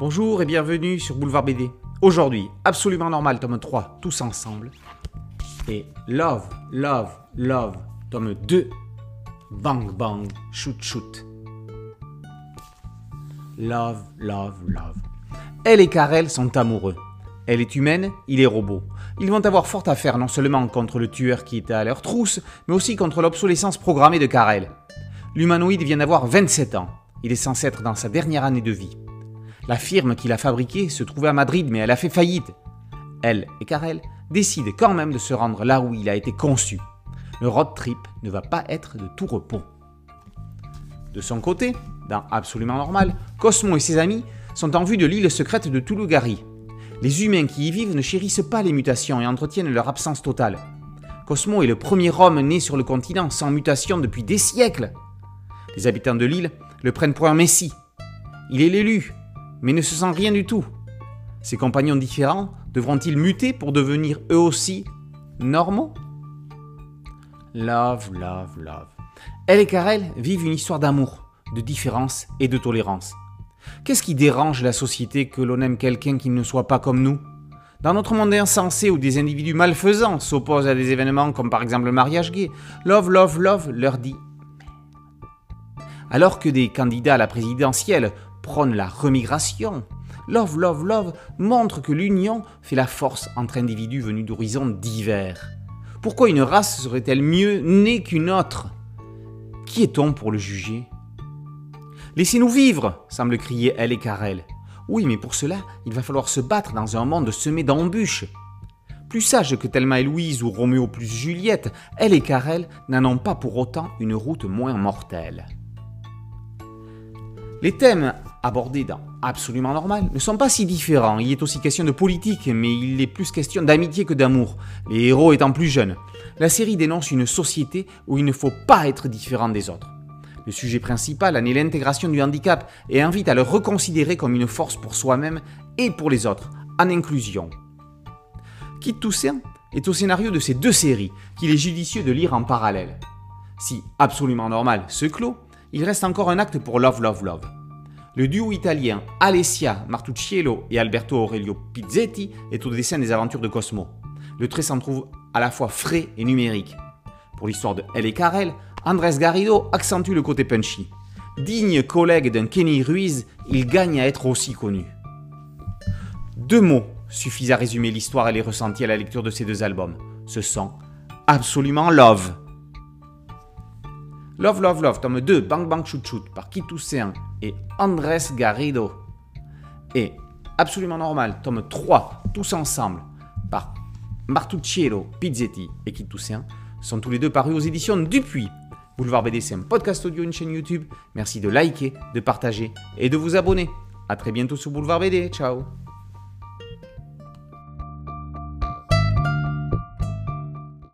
Bonjour et bienvenue sur Boulevard BD. Aujourd'hui, Absolument Normal, tome 3, tous ensemble. Et Love, Love, Love, tome 2, Bang Bang, Shoot Shoot. Love, Love, Love. Elle et Karel sont amoureux. Elle est humaine, il est robot. Ils vont avoir fort à faire non seulement contre le tueur qui était à leur trousse, mais aussi contre l'obsolescence programmée de Karel. L'humanoïde vient d'avoir 27 ans. Il est censé être dans sa dernière année de vie. La firme qu'il a fabriquée se trouvait à Madrid, mais elle a fait faillite. Elle et Karel décident quand même de se rendre là où il a été conçu. Le road trip ne va pas être de tout repos. De son côté, dans Absolument Normal, Cosmo et ses amis sont en vue de l'île secrète de Toulougari. Les humains qui y vivent ne chérissent pas les mutations et entretiennent leur absence totale. Cosmo est le premier homme né sur le continent sans mutation depuis des siècles. Les habitants de l'île le prennent pour un messie. Il est l'élu, mais ne se sent rien du tout. Ses compagnons différents devront-ils muter pour devenir eux aussi normaux? Love, love, love. Elle et Karel vivent une histoire d'amour, de différence et de tolérance. Qu'est-ce qui dérange la société que l'on aime quelqu'un qui ne soit pas comme nous? Dans notre monde insensé où des individus malfaisants s'opposent à des événements comme par exemple le mariage gay, Love, Love, Love leur dit alors que des candidats à la présidentielle prônent la remigration, Love, Love, Love montre que l'union fait la force entre individus venus d'horizons divers. Pourquoi une race serait-elle mieux née qu'une autre? Qui est-on pour le juger? Laissez-nous vivre semble crier elle et Karel. Oui, mais pour cela, il va falloir se battre dans un monde semé d'embûches. Plus sages que Thelma et Louise ou Roméo plus Juliette, elle et Karel n'en ont pas pour autant une route moins mortelle. Les thèmes abordés dans Absolument Normal ne sont pas si différents. Il est aussi question de politique, mais il est plus question d'amitié que d'amour, les héros étant plus jeunes. La série dénonce une société où il ne faut pas être différent des autres. Le sujet principal en est l'intégration du handicap et invite à le reconsidérer comme une force pour soi-même et pour les autres, en inclusion. Kit Toussaint est au scénario de ces deux séries qu'il est judicieux de lire en parallèle. Si Absolument Normal se clôt, il reste encore un acte pour Love Love Love. Le duo italien Alessia Martucciello et Alberto Aurelio Pizzetti est au dessin des aventures de Cosmo. Le trait s'en trouve à la fois frais et numérique. Pour l'histoire de Elle et Karel, Andrés Garrido accentue le côté punchy. Digne collègue d'un Kenny Ruiz, il gagne à être aussi connu. Deux mots suffisent à résumer l'histoire et les ressentis à la lecture de ces deux albums. Ce sont absolument love. Love Love Love, tome 2, Bang Bang Shoot Shoot par Kit Toussaint et Andrés Garrido. Et Absolument Normal, tome 3, Tous Ensemble par Martucciello Pizzetti et Kit Toussaint sont tous les deux parus aux éditions Dupuis. Boulevard BD, c'est un podcast audio, une chaîne YouTube. Merci de liker, de partager et de vous abonner. A très bientôt sur Boulevard BD. Ciao